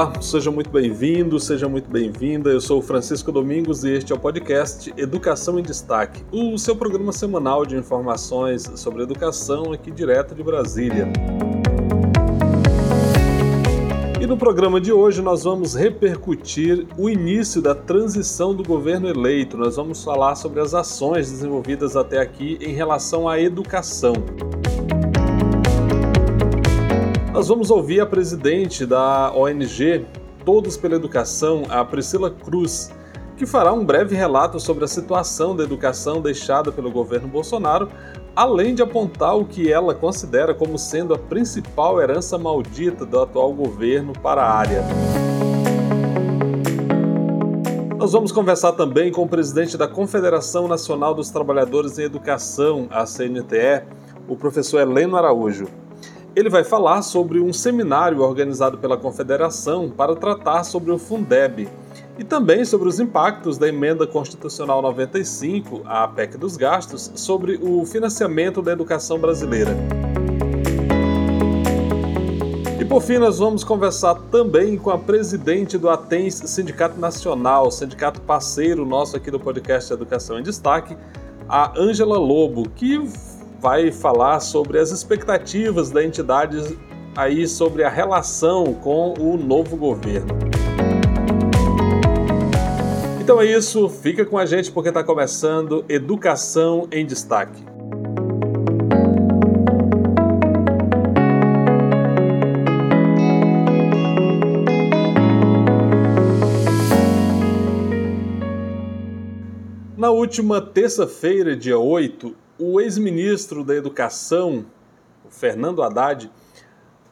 Olá, seja muito bem-vindo, seja muito bem-vinda. Eu sou o Francisco Domingos e este é o podcast Educação em Destaque, o seu programa semanal de informações sobre educação aqui direto de Brasília. E no programa de hoje nós vamos repercutir o início da transição do governo eleito. Nós vamos falar sobre as ações desenvolvidas até aqui em relação à educação. Nós vamos ouvir a presidente da ONG Todos pela Educação, a Priscila Cruz, que fará um breve relato sobre a situação da educação deixada pelo governo Bolsonaro, além de apontar o que ela considera como sendo a principal herança maldita do atual governo para a área. Nós vamos conversar também com o presidente da Confederação Nacional dos Trabalhadores em Educação, a CNTE, o professor Heleno Araújo. Ele vai falar sobre um seminário organizado pela Confederação para tratar sobre o Fundeb e também sobre os impactos da Emenda Constitucional 95, a PEC dos Gastos, sobre o financiamento da educação brasileira. E por fim, nós vamos conversar também com a presidente do ATENS Sindicato Nacional, sindicato parceiro nosso aqui do podcast Educação em Destaque, a Ângela Lobo, que vai falar sobre as expectativas da entidade aí sobre a relação com o novo governo. Então é isso, fica com a gente porque está começando Educação em Destaque. Na última terça-feira, dia 8, o ex-ministro da Educação, Fernando Haddad,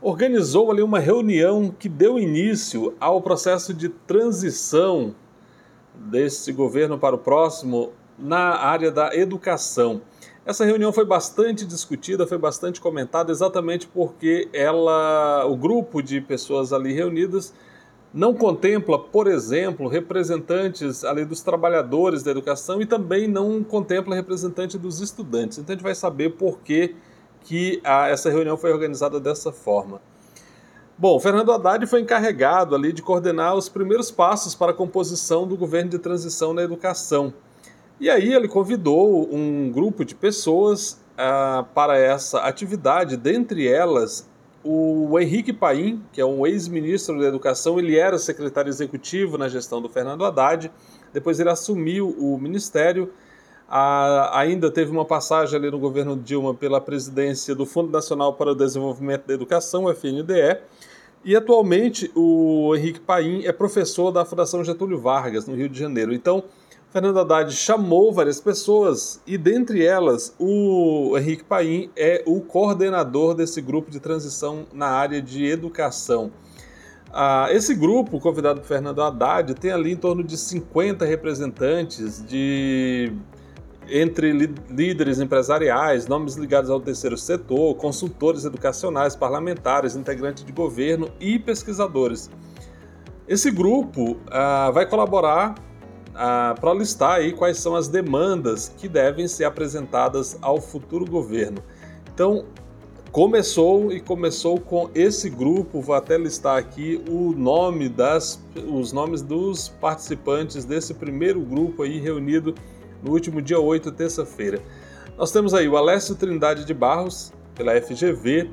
organizou ali uma reunião que deu início ao processo de transição desse governo para o próximo na área da educação. Essa reunião foi bastante discutida, foi bastante comentada, exatamente porque ela, o grupo de pessoas ali reunidas não contempla, por exemplo, representantes ali dos trabalhadores da educação e também não contempla representante dos estudantes. Então a gente vai saber por que, que a, essa reunião foi organizada dessa forma. Bom, Fernando Haddad foi encarregado ali de coordenar os primeiros passos para a composição do governo de transição na educação. E aí ele convidou um grupo de pessoas ah, para essa atividade, dentre elas o Henrique Paim, que é um ex-ministro da Educação, ele era secretário executivo na gestão do Fernando Haddad, depois ele assumiu o ministério, ainda teve uma passagem ali no governo Dilma pela presidência do Fundo Nacional para o Desenvolvimento da Educação, FNDE, e atualmente o Henrique Paim é professor da Fundação Getúlio Vargas, no Rio de Janeiro. Então, Fernando Haddad chamou várias pessoas e, dentre elas, o Henrique Paim é o coordenador desse grupo de transição na área de educação. Ah, esse grupo, convidado por Fernando Haddad, tem ali em torno de 50 representantes de entre líderes empresariais, nomes ligados ao terceiro setor, consultores educacionais, parlamentares, integrantes de governo e pesquisadores. Esse grupo ah, vai colaborar para listar aí quais são as demandas que devem ser apresentadas ao futuro governo. Então, começou e começou com esse grupo, vou até listar aqui o nome das os nomes dos participantes desse primeiro grupo aí reunido no último dia 8, terça-feira. Nós temos aí o Alessio Trindade de Barros, pela FGV,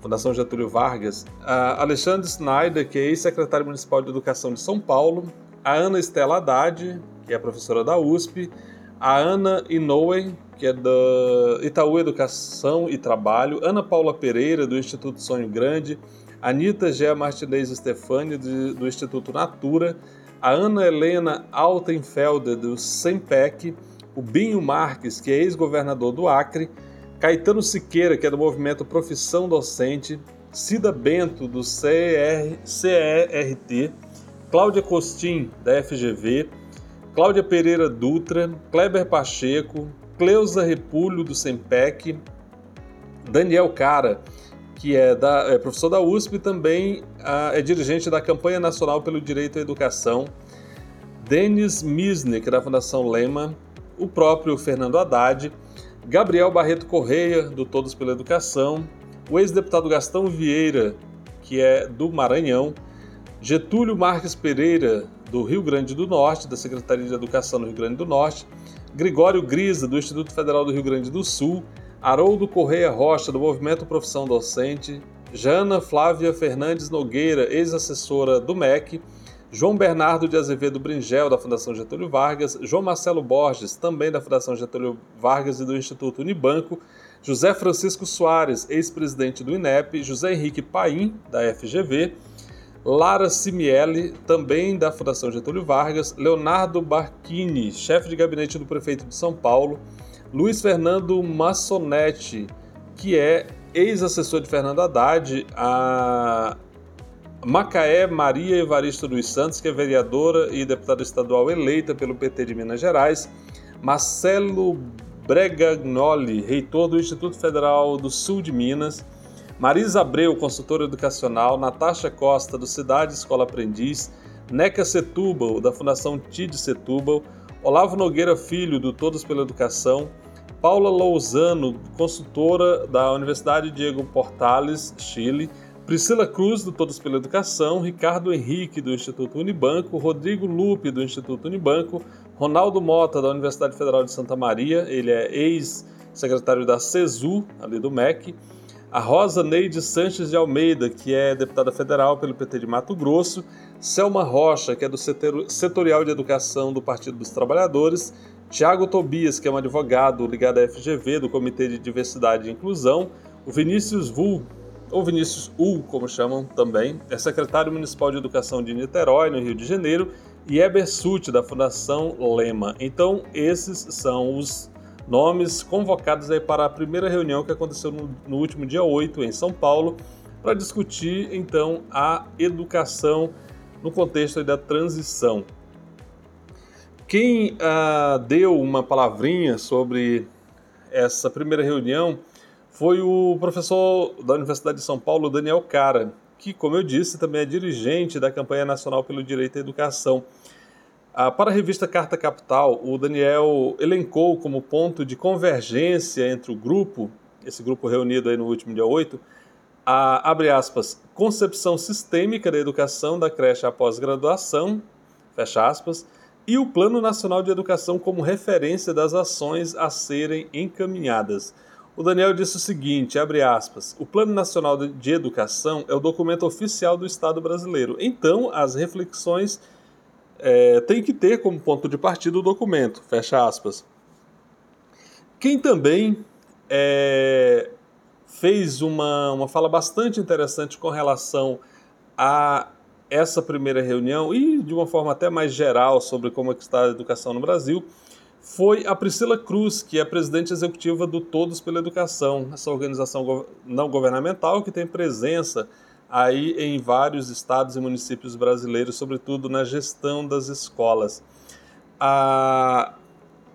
Fundação Getúlio Vargas, Alexandre Snyder, que é ex-secretário municipal de Educação de São Paulo, a Ana Estela Haddad, que é professora da USP, a Ana Inoue, que é da Itaú Educação e Trabalho, Ana Paula Pereira, do Instituto Sonho Grande, Anita Gea Martinez Stefani, do Instituto Natura, a Ana Helena Altenfelder, do SEMPEC, o Binho Marques, que é ex-governador do Acre, Caetano Siqueira, que é do movimento Profissão Docente, Cida Bento, do CR, CERT, Cláudia Costin, da FGV, Cláudia Pereira Dutra, Kleber Pacheco, Cleusa Repulho, do SEMPEC, Daniel Cara, que é, da, é professor da USP e também a, é dirigente da Campanha Nacional pelo Direito à Educação, Denis Misnik, da Fundação Lema, o próprio Fernando Haddad, Gabriel Barreto Correia, do Todos pela Educação, o ex-deputado Gastão Vieira, que é do Maranhão, Getúlio Marques Pereira, do Rio Grande do Norte, da Secretaria de Educação do Rio Grande do Norte, Gregório Grisa, do Instituto Federal do Rio Grande do Sul, Haroldo Correia Rocha, do Movimento Profissão Docente, Jana Flávia Fernandes Nogueira, ex-assessora do MEC, João Bernardo de Azevedo Bringel, da Fundação Getúlio Vargas, João Marcelo Borges, também da Fundação Getúlio Vargas e do Instituto Unibanco, José Francisco Soares, ex-presidente do INEP, José Henrique Paim, da FGV, Lara Simielli, também da Fundação Getúlio Vargas, Leonardo Barchini, chefe de gabinete do prefeito de São Paulo, Luiz Fernando Massonetti, que é ex-assessor de Fernando Haddad, a Macaé Maria Evaristo dos Santos, que é vereadora e deputada estadual eleita pelo PT de Minas Gerais, Marcelo Bregagnoli, reitor do Instituto Federal do Sul de Minas, Marisa Abreu, consultora educacional, Natasha Costa, do Cidade Escola Aprendiz, Neca Setúbal, da Fundação TID Setúbal, Olavo Nogueira Filho, do Todos pela Educação, Paula Lousano, consultora da Universidade Diego Portales, Chile, Priscila Cruz, do Todos pela Educação, Ricardo Henrique, do Instituto Unibanco, Rodrigo Lupe, do Instituto Unibanco, Ronaldo Mota, da Universidade Federal de Santa Maria, ele é ex-secretário da CESU, ali do MEC, a Rosa Neide Sanches de Almeida, que é deputada federal pelo PT de Mato Grosso, Selma Rocha, que é do Setorial de Educação do Partido dos Trabalhadores, Tiago Tobias, que é um advogado ligado à FGV, do Comitê de Diversidade e Inclusão, o Vinícius Vul, ou Vinícius U, como chamam também, é secretário municipal de educação de Niterói, no Rio de Janeiro, e Eber Sutti, da Fundação Lema. Então, esses são os nomes convocados aí para a primeira reunião que aconteceu no, no último dia 8 em São Paulo, para discutir então a educação no contexto da transição. Quem ah, deu uma palavrinha sobre essa primeira reunião foi o professor da Universidade de São Paulo, Daniel Cara, que, como eu disse, também é dirigente da campanha nacional pelo direito à educação. Ah, para a revista Carta Capital, o Daniel elencou como ponto de convergência entre o grupo, esse grupo reunido aí no último dia 8, a, abre aspas, concepção sistêmica da educação da creche após graduação, fecha aspas, e o Plano Nacional de Educação como referência das ações a serem encaminhadas. O Daniel disse o seguinte, abre aspas, o Plano Nacional de Educação é o documento oficial do Estado brasileiro. Então, as reflexões é, têm que ter como ponto de partida o documento, fecha aspas. Quem também é, fez uma, uma fala bastante interessante com relação a essa primeira reunião e de uma forma até mais geral sobre como é que está a educação no Brasil foi a Priscila Cruz, que é presidente executiva do Todos pela Educação, essa organização não governamental que tem presença aí em vários estados e municípios brasileiros, sobretudo na gestão das escolas. Ah,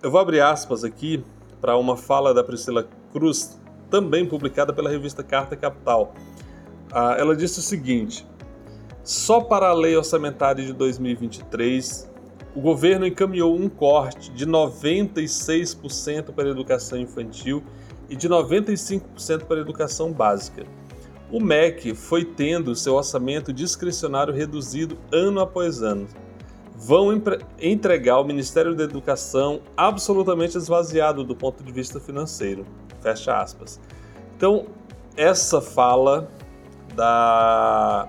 eu vou abrir aspas aqui para uma fala da Priscila Cruz, também publicada pela revista Carta Capital. Ah, ela disse o seguinte: só para a lei orçamentária de 2023 o governo encaminhou um corte de 96% para a educação infantil e de 95% para a educação básica. O MEC foi tendo seu orçamento discricionário reduzido ano após ano. Vão entregar ao Ministério da Educação absolutamente esvaziado do ponto de vista financeiro. Fecha aspas. Então, essa fala da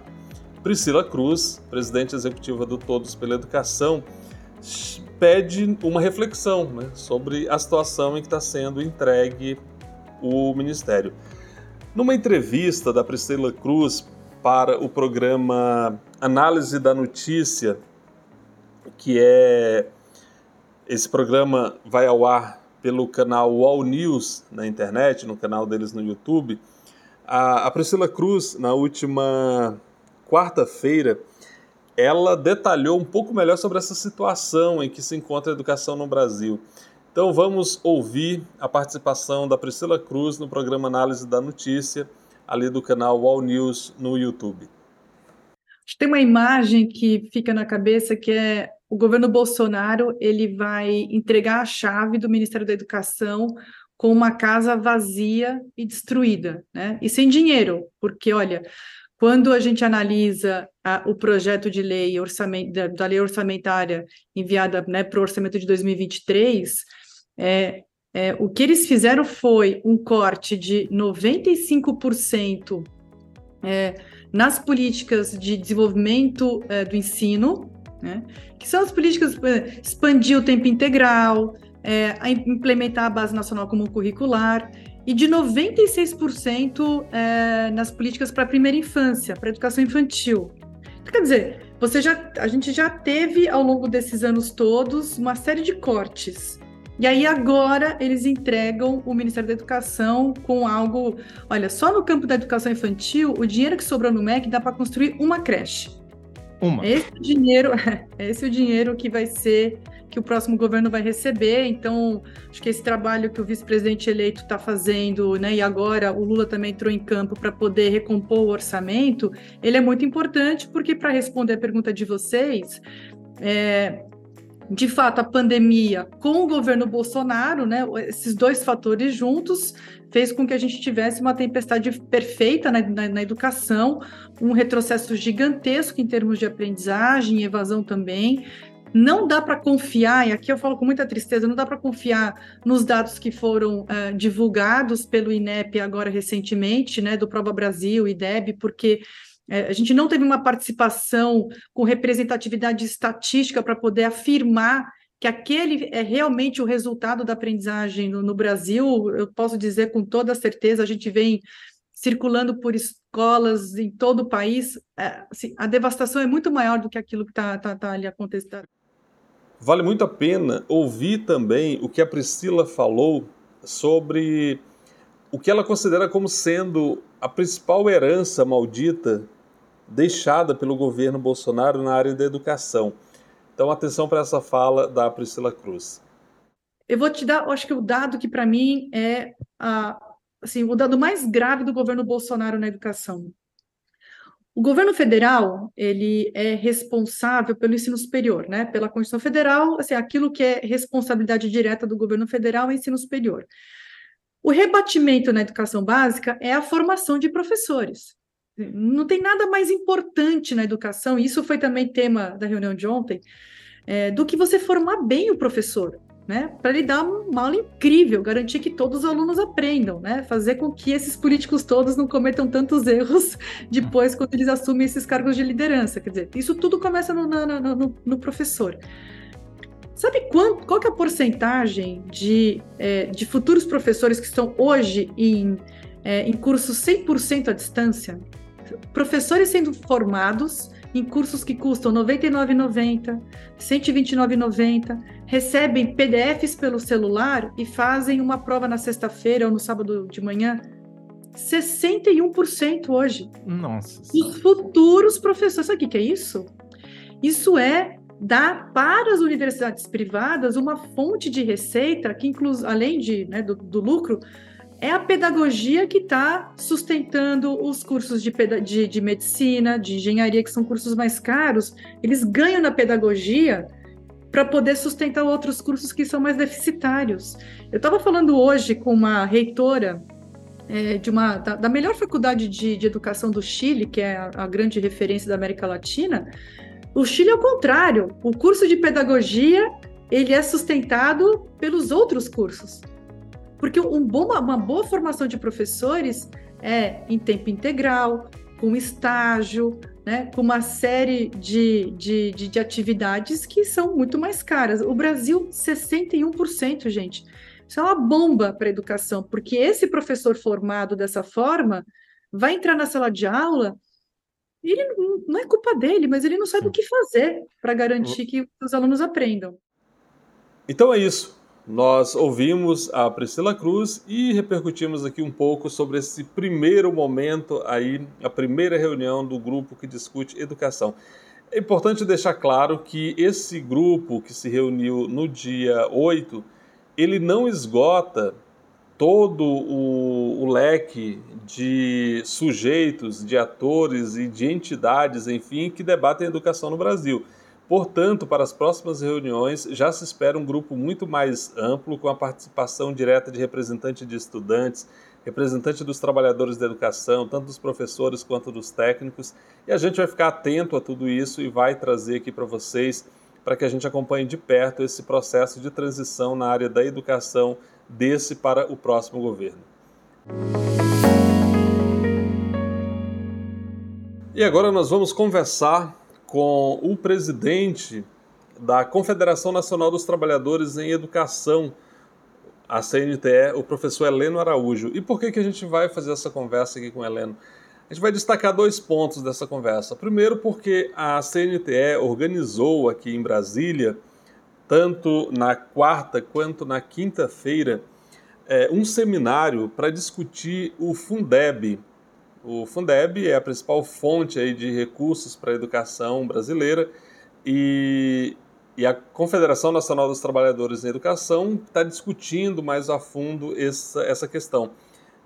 Priscila Cruz, presidente executiva do Todos pela Educação, pede uma reflexão né, sobre a situação em que está sendo entregue o Ministério. Numa entrevista da Priscila Cruz para o programa Análise da Notícia, que é esse programa vai ao ar pelo canal All News na internet, no canal deles no YouTube, A, a Priscila Cruz, na última quarta-feira, ela detalhou um pouco melhor sobre essa situação em que se encontra a educação no Brasil. Então vamos ouvir a participação da Priscila Cruz no programa Análise da Notícia, ali do canal All News no YouTube. Tem uma imagem que fica na cabeça que é o governo Bolsonaro ele vai entregar a chave do Ministério da Educação com uma casa vazia e destruída, né? E sem dinheiro, porque olha, quando a gente analisa a, o projeto de lei orçament, da, da lei orçamentária enviada né, para o orçamento de 2023, é, é, o que eles fizeram foi um corte de 95% é, nas políticas de desenvolvimento é, do ensino, né, que são as políticas é, expandir o tempo integral, é, implementar a base nacional comum curricular e de 96% é, nas políticas para a primeira infância, para a educação infantil. Então, quer dizer, você já, a gente já teve ao longo desses anos todos uma série de cortes e aí agora eles entregam o Ministério da Educação com algo, olha, só no campo da educação infantil, o dinheiro que sobrou no MEC dá para construir uma creche. Uma. Esse é dinheiro, esse é o dinheiro que vai ser que o próximo governo vai receber. Então, acho que esse trabalho que o vice-presidente eleito está fazendo, né, e agora o Lula também entrou em campo para poder recompor o orçamento, ele é muito importante, porque para responder a pergunta de vocês, é, de fato, a pandemia com o governo Bolsonaro, né, esses dois fatores juntos, fez com que a gente tivesse uma tempestade perfeita na, na, na educação, um retrocesso gigantesco em termos de aprendizagem e evasão também. Não dá para confiar, e aqui eu falo com muita tristeza, não dá para confiar nos dados que foram uh, divulgados pelo INEP agora recentemente, né, do Prova Brasil e DEB, porque a gente não teve uma participação com representatividade estatística para poder afirmar que aquele é realmente o resultado da aprendizagem no, no, Brasil. Eu posso dizer com toda certeza, a gente vem circulando por escolas em todo o país. É, assim, a devastação é muito maior do que aquilo que está tá, tá ali acontecendo. Vale muito a pena ouvir também o que a Priscila falou sobre o que ela considera como sendo a principal herança maldita deixada pelo governo Bolsonaro na área da educação. Então, atenção para essa fala da Priscila Cruz. Eu vou te dar, acho que o dado que para mim é a, assim, o dado mais grave do governo Bolsonaro na educação. O governo federal, ele é responsável pelo ensino superior, né? Pela Constituição Federal, assim, aquilo que é responsabilidade direta do governo federal é ensino superior. O rebatimento na educação básica é a formação de professores. Não tem nada mais importante na educação, e isso foi também tema da reunião de ontem, é, do que você formar bem o professor, né? Para ele dar uma aula incrível, garantir que todos os alunos aprendam, né? Fazer com que esses políticos todos não cometam tantos erros depois quando eles assumem esses cargos de liderança. Quer dizer, isso tudo começa no, no, no, no professor. Sabe qual, qual que é a porcentagem de, é, de futuros professores que estão hoje em, é, em cursos 100% à distância? Professores sendo formados em cursos que custam R$ 99,90, R$ 129,90, recebem PDFs pelo celular e fazem uma prova na sexta-feira ou no sábado de manhã. 61% hoje. Nossa. Os futuros professores. Sabe o que é isso? Isso é dar para as universidades privadas uma fonte de receita que, inclui, além de, né, do, do lucro, é a pedagogia que está sustentando os cursos de, de, de, medicina, de engenharia, que são cursos mais caros. Eles ganham na pedagogia para poder sustentar outros cursos que são mais deficitários. Eu estava falando hoje com uma reitora é, de uma da, da melhor faculdade de, de, educação do Chile, que é a, a grande referência da América Latina. O Chile é o contrário. O curso de pedagogia ele é sustentado pelos outros cursos. Porque um bom, uma boa formação de professores é em tempo integral, com estágio, né, com uma série de, de, de, de atividades que são muito mais caras. O Brasil, 61%, gente. Isso é uma bomba para a educação, porque esse professor formado dessa forma vai entrar na sala de aula e ele não, não é culpa dele, mas ele não sabe o que fazer para garantir que os alunos aprendam. Então é isso. Nós ouvimos a Priscila Cruz e repercutimos aqui um pouco sobre esse primeiro momento aí, a primeira reunião do grupo que discute educação. É importante deixar claro que esse grupo que se reuniu no dia 8, ele não esgota todo o, o leque de sujeitos, de atores e de entidades, enfim, que debatem educação no Brasil. Portanto, para as próximas reuniões, já se espera um grupo muito mais amplo, com a participação direta de representantes de estudantes, representante dos trabalhadores da educação, tanto dos professores quanto dos técnicos, e a gente vai ficar atento a tudo isso e vai trazer aqui para vocês, para que a gente acompanhe de perto esse processo de transição na área da educação desse para o próximo governo. E agora nós vamos conversar com o presidente da Confederação Nacional dos Trabalhadores em Educação, a CNTE, o professor Heleno Araújo. E por que, que a gente vai fazer essa conversa aqui com o Heleno? A gente vai destacar dois pontos dessa conversa. Primeiro, porque a CNTE organizou aqui em Brasília, tanto na quarta quanto na quinta-feira, é, um seminário para discutir o Fundeb, o Fundeb é a principal fonte aí de recursos para a educação brasileira e, e a Confederação Nacional dos Trabalhadores em Educação está discutindo mais a fundo essa, essa questão.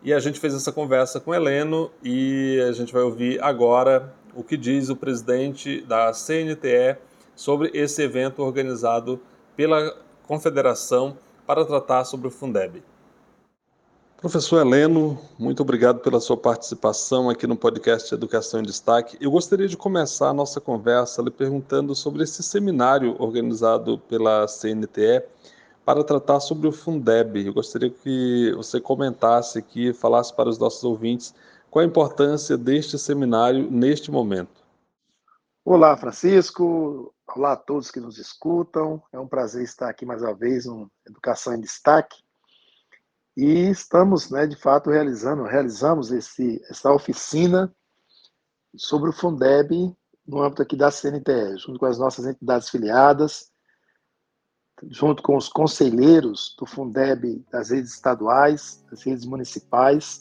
E a gente fez essa conversa com o Heleno e a gente vai ouvir agora o que diz o presidente da CNTE sobre esse evento organizado pela Confederação para tratar sobre o Fundeb. Professor Heleno, muito obrigado pela sua participação aqui no podcast Educação em Destaque. Eu gostaria de começar a nossa conversa lhe perguntando sobre esse seminário organizado pela CNTE para tratar sobre o Fundeb. Eu gostaria que você comentasse aqui, falasse para os nossos ouvintes qual a importância deste seminário neste momento. Olá, Francisco. Olá a todos que nos escutam. É um prazer estar aqui mais uma vez no Educação em Destaque. E estamos, né, de fato, realizando, realizamos esse, essa oficina sobre o Fundeb no âmbito aqui da CNTE, junto com as nossas entidades filiadas, junto com os conselheiros do Fundeb das redes estaduais, das redes municipais,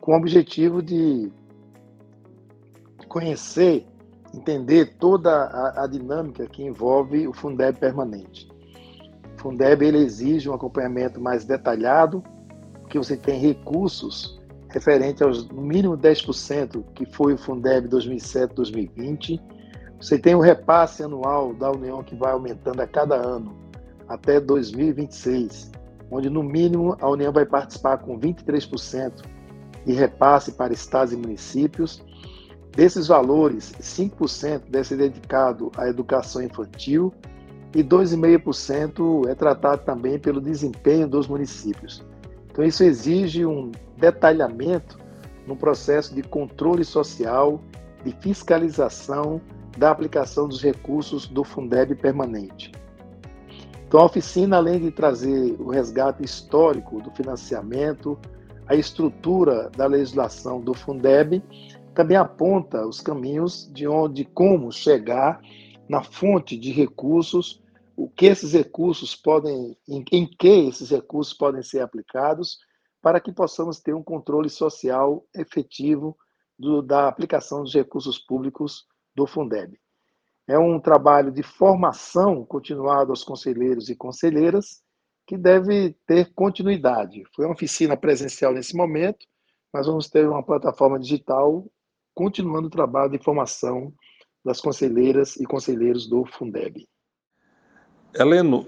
com o objetivo de conhecer, entender toda a, a dinâmica que envolve o Fundeb permanente. Fundeb ele exige um acompanhamento mais detalhado, que você tem recursos referente aos no mínimo 10% que foi o Fundeb 2007-2020. Você tem o repasse anual da União que vai aumentando a cada ano até 2026, onde no mínimo a União vai participar com 23% de repasse para estados e municípios. Desses valores, 5% deve ser dedicado à educação infantil, e 2,5% é tratado também pelo desempenho dos municípios. Então, isso exige um detalhamento no processo de controle social, de fiscalização da aplicação dos recursos do Fundeb permanente. Então, a oficina, além de trazer o resgate histórico do financiamento, a estrutura da legislação do Fundeb, também aponta os caminhos de onde, como chegar na fonte de recursos o que esses recursos podem, em, em que esses recursos podem ser aplicados, para que possamos ter um controle social efetivo do, da aplicação dos recursos públicos do Fundeb. É um trabalho de formação continuado aos conselheiros e conselheiras que deve ter continuidade. Foi uma oficina presencial nesse momento, mas vamos ter uma plataforma digital continuando o trabalho de formação das conselheiras e conselheiros do Fundeb. Heleno,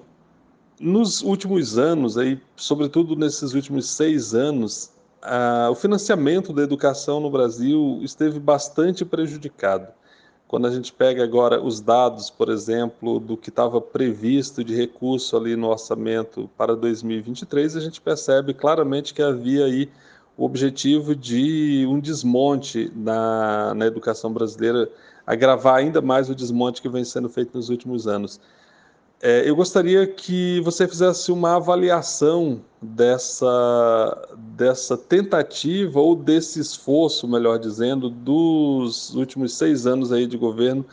nos últimos anos, aí, sobretudo nesses últimos seis anos, a, o financiamento da educação no Brasil esteve bastante prejudicado. Quando a gente pega agora os dados, por exemplo, do que estava previsto de recurso ali no orçamento para 2023, a gente percebe claramente que havia aí o objetivo de um desmonte na, na educação brasileira, agravar ainda mais o desmonte que vem sendo feito nos últimos anos. É, eu gostaria que você fizesse uma avaliação dessa, dessa tentativa ou desse esforço, melhor dizendo, dos últimos seis anos aí de governo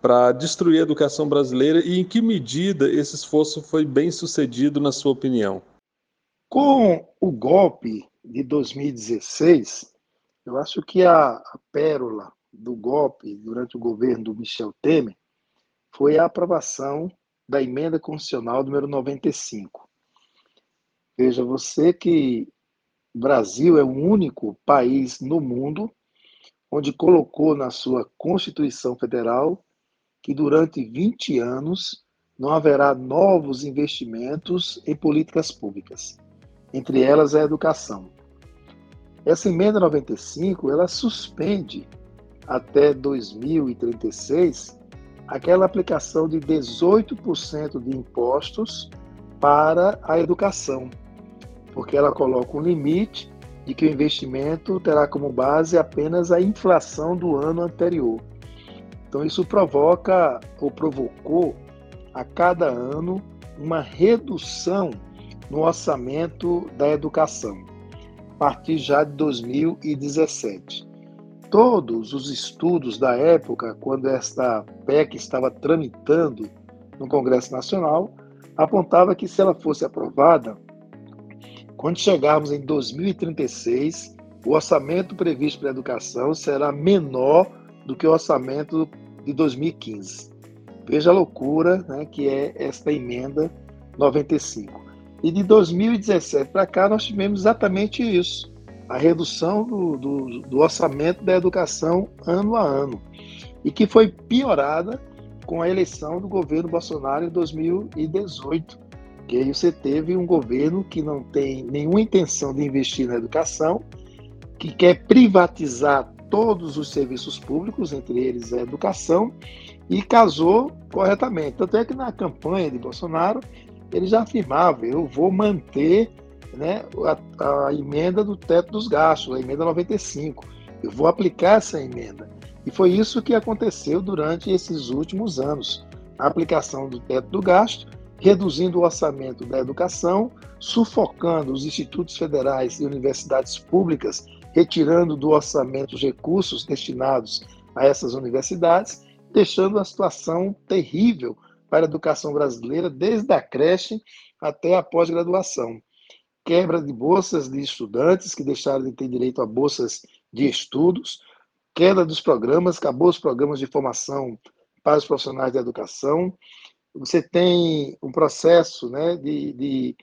para destruir a educação brasileira e em que medida esse esforço foi bem sucedido, na sua opinião? Com o golpe de 2016, eu acho que a, a pérola do golpe durante o governo do Michel Temer foi a aprovação da emenda constitucional número 95. Veja você que o Brasil é o único país no mundo onde colocou na sua Constituição Federal que durante 20 anos não haverá novos investimentos em políticas públicas, entre elas a educação. Essa emenda 95, ela suspende até 2036 aquela aplicação de 18% de impostos para a educação, porque ela coloca um limite de que o investimento terá como base apenas a inflação do ano anterior. Então, isso provoca ou provocou a cada ano uma redução no orçamento da educação, a partir já de 2017. Todos os estudos da época, quando esta PEC estava tramitando no Congresso Nacional, apontava que se ela fosse aprovada, quando chegarmos em 2036, o orçamento previsto para a educação será menor do que o orçamento de 2015. Veja a loucura né, que é esta emenda 95. E de 2017 para cá, nós tivemos exatamente isso: a redução do, do, do orçamento da educação ano a ano, e que foi piorada com a eleição do governo Bolsonaro em 2018 que aí você teve um governo que não tem nenhuma intenção de investir na educação, que quer privatizar todos os serviços públicos, entre eles a educação, e casou corretamente. Tanto é que na campanha de Bolsonaro ele já afirmava: eu vou manter né, a, a emenda do teto dos gastos, a emenda 95. Eu vou aplicar essa emenda. E foi isso que aconteceu durante esses últimos anos. A aplicação do teto do gasto reduzindo o orçamento da educação, sufocando os institutos federais e universidades públicas, retirando do orçamento os recursos destinados a essas universidades, deixando a situação terrível para a educação brasileira, desde a creche até a pós-graduação. Quebra de bolsas de estudantes que deixaram de ter direito a bolsas de estudos, queda dos programas, acabou os programas de formação para os profissionais da educação, você tem um processo né, de, de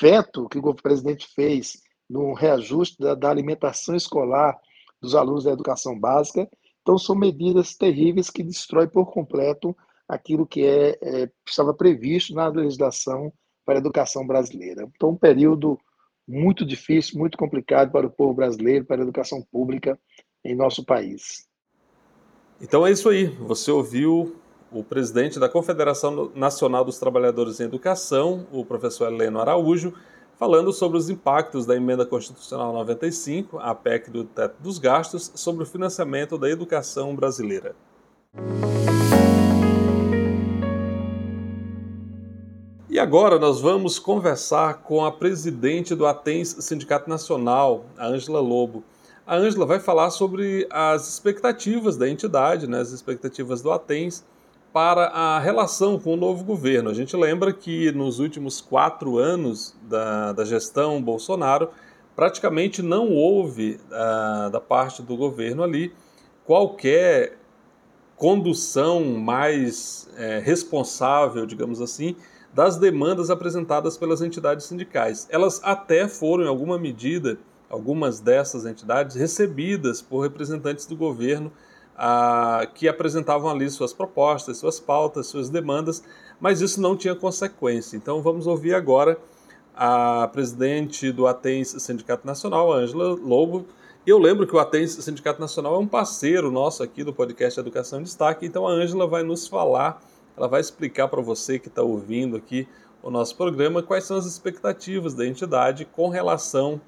veto que o presidente fez no reajuste da, da, alimentação escolar dos alunos da educação básica. Então, são medidas terríveis que destroem por completo aquilo que é, é, estava previsto na legislação para a educação brasileira. Então, um período muito difícil, muito complicado para o povo brasileiro, para a educação pública em nosso país. Então é isso aí. Você ouviu o presidente da Confederação Nacional dos Trabalhadores em Educação, o professor Heleno Araújo, falando sobre os impactos da Emenda Constitucional 95, a PEC do teto dos gastos, sobre o financiamento da educação brasileira. E agora nós vamos conversar com a presidente do Atens Sindicato Nacional, a Ângela Lobo. A Ângela vai falar sobre as expectativas da entidade, né, as expectativas do Atens para a relação com o novo governo. A gente lembra que nos últimos quatro anos da, da gestão Bolsonaro, praticamente não houve uh, da parte do governo ali qualquer condução mais é, responsável, digamos assim, das demandas apresentadas pelas entidades sindicais. Elas até foram, em alguma medida, algumas dessas entidades, recebidas por representantes do governo ah, que apresentavam ali suas propostas, suas pautas, suas demandas, mas isso não tinha consequência. Então vamos ouvir agora a presidente do Atens Sindicato Nacional, Ângela Lobo. Eu lembro que o Atens Sindicato Nacional é um parceiro nosso aqui do podcast Educação em Destaque, então a Ângela vai nos falar, ela vai explicar para você que está ouvindo aqui o nosso programa quais são as expectativas da entidade com relação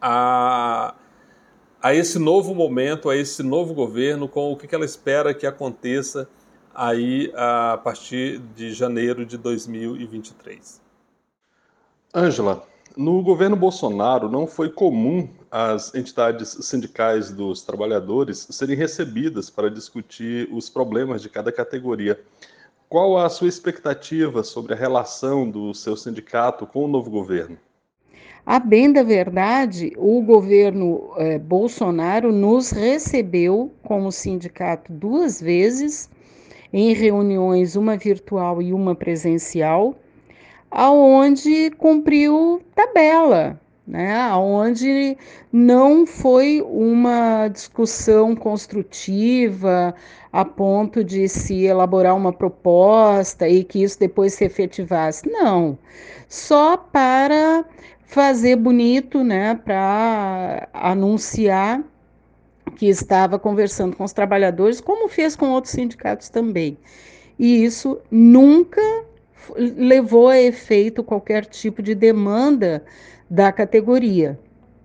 a a esse novo momento, a esse novo governo, com o que ela espera que aconteça aí a partir de janeiro de 2023. Ângela, No governo Bolsonaro, não foi comum as entidades sindicais dos trabalhadores serem recebidas para discutir os problemas de cada categoria. Qual a sua expectativa sobre a relação do seu sindicato com o novo governo? A bem da verdade, o governo eh, Bolsonaro nos recebeu como sindicato duas vezes, em reuniões, uma virtual e uma presencial aonde cumpriu tabela, né? Aonde não foi uma discussão construtiva a ponto de se elaborar uma proposta e que isso depois se efetivasse. Não, só para fazer bonito, né? Para anunciar que estava conversando com os trabalhadores, como fez com outros sindicatos também. E isso nunca levou a efeito qualquer tipo de demanda da categoria.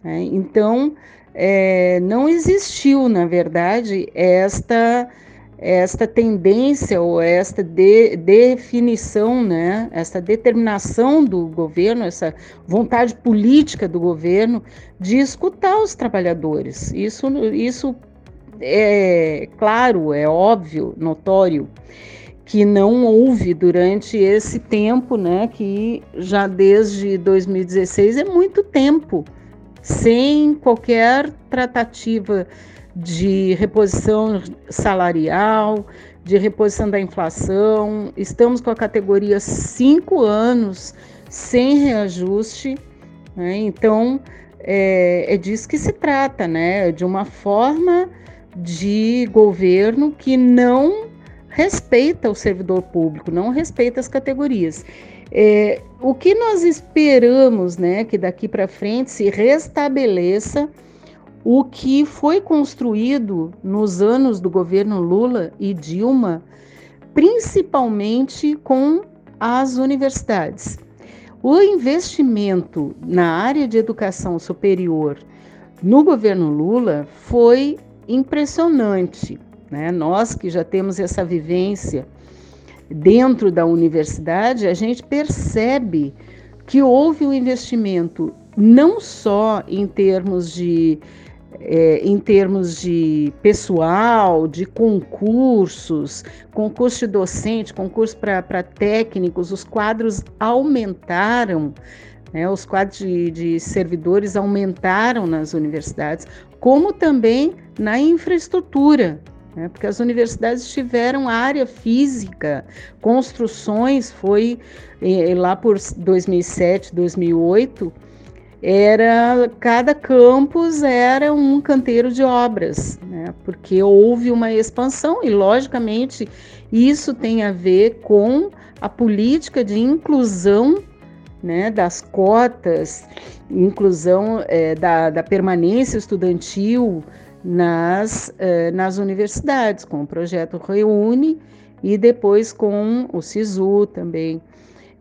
Né? Então, é, não existiu, na verdade, esta esta tendência ou esta de, definição, né, essa determinação do governo, essa vontade política do governo de escutar os trabalhadores. Isso, isso é claro, é óbvio, notório que não houve durante esse tempo, né, que já desde 2016 é muito tempo, sem qualquer tratativa de reposição salarial, de reposição da inflação. Estamos com a categoria cinco anos sem reajuste, né? então é, é disso que se trata, né? De uma forma de governo que não respeita o servidor público, não respeita as categorias. É, o que nós esperamos, né, que daqui para frente se restabeleça o que foi construído nos anos do governo Lula e Dilma, principalmente com as universidades. O investimento na área de educação superior no governo Lula foi impressionante. Né? Nós que já temos essa vivência dentro da universidade, a gente percebe que houve um investimento não só em termos de é, em termos de pessoal, de concursos, concurso de docente, concurso para técnicos, os quadros aumentaram, né, os quadros de, de servidores aumentaram nas universidades, como também na infraestrutura né? porque as universidades tiveram área física, construções, foi eh, lá por 2007, 2008, era cada campus era um canteiro de obras, né? porque houve uma expansão e, logicamente, isso tem a ver com a política de inclusão né, das cotas, inclusão é, da, da permanência estudantil, nas, eh, nas universidades, com o projeto Reúne e depois com o SISU também.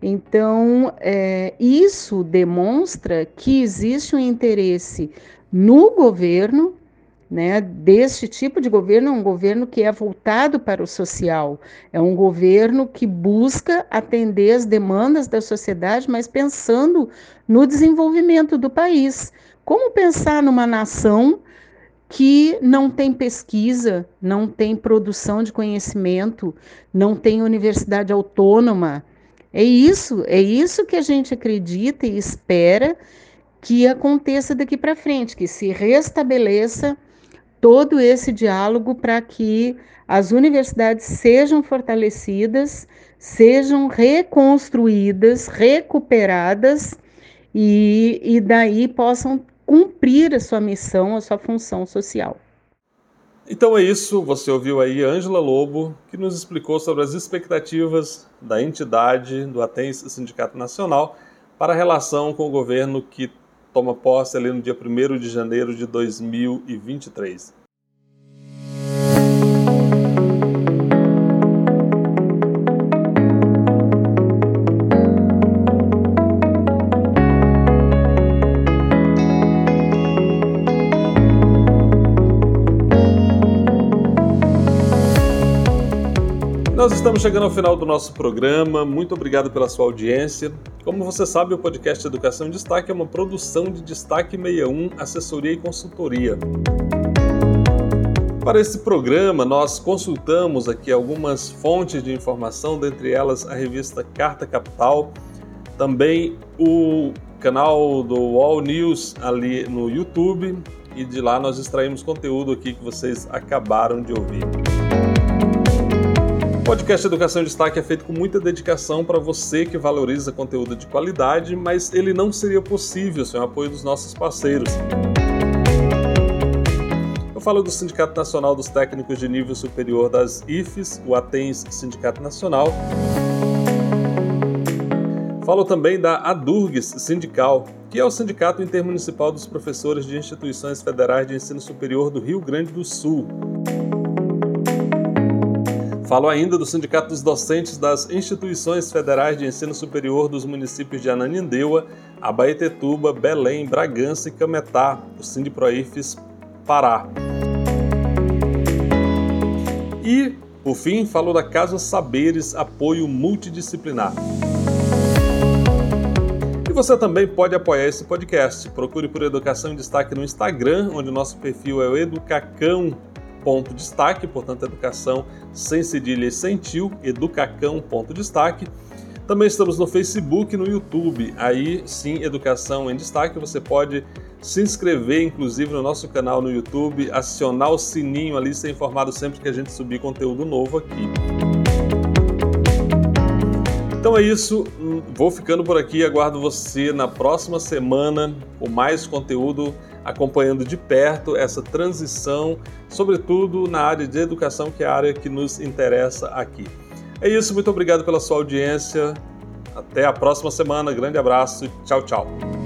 Então, é, isso demonstra que existe um interesse no governo, né, deste tipo de governo, um governo que é voltado para o social, é um governo que busca atender as demandas da sociedade, mas pensando no desenvolvimento do país. Como pensar numa nação que não tem pesquisa, não tem produção de conhecimento, não tem universidade autônoma. É isso, é isso que a gente acredita e espera que aconteça daqui para frente, que se restabeleça todo esse diálogo para que as universidades sejam fortalecidas, sejam reconstruídas, recuperadas e, e daí possam cumprir a sua missão, a sua função social. Então é isso, você ouviu aí Ângela Lobo, que nos explicou sobre as expectativas da entidade do Atens Sindicato Nacional para a relação com o governo que toma posse ali no dia 1 de janeiro de 2023. Nós estamos chegando ao final do nosso programa. Muito obrigado pela sua audiência. Como você sabe, o podcast Educação em Destaque é uma produção de Destaque 61, assessoria e consultoria. Para esse programa, nós consultamos aqui algumas fontes de informação, dentre elas a revista Carta Capital, também o canal do All News ali no YouTube e de lá nós extraímos conteúdo aqui que vocês acabaram de ouvir. O podcast Educação em Destaque é feito com muita dedicação para você que valoriza conteúdo de qualidade, mas ele não seria possível sem o apoio dos nossos parceiros. Eu falo do Sindicato Nacional dos Técnicos de Nível Superior das IFES, o ATENS Sindicato Nacional. Falo também da ADURGS Sindical, que é o Sindicato Intermunicipal dos Professores de Instituições Federais de Ensino Superior do Rio Grande do Sul. Falo ainda do Sindicato dos Docentes das Instituições Federais de Ensino Superior dos municípios de Ananindeua, Abaetetuba, Belém, Bragança e Cametá, o Sindiproifes Pará. E, por fim, falo da Casa Saberes Apoio Multidisciplinar. E você também pode apoiar esse podcast. Procure por Educação em Destaque no Instagram, onde nosso perfil é o Educacão ponto destaque, portanto, educação sem cedilha e sem tio, educacão ponto destaque. Também estamos no Facebook e no YouTube. Aí sim, Educação em Destaque. Você pode se inscrever, inclusive, no nosso canal no YouTube, acionar o sininho ali, ser informado sempre que a gente subir conteúdo novo aqui. Então é isso, vou ficando por aqui. Aguardo você na próxima semana com mais conteúdo acompanhando de perto essa transição, sobretudo na área de educação, que é a área que nos interessa aqui. É isso, muito obrigado pela sua audiência. Até a próxima semana. Grande abraço. Tchau, tchau.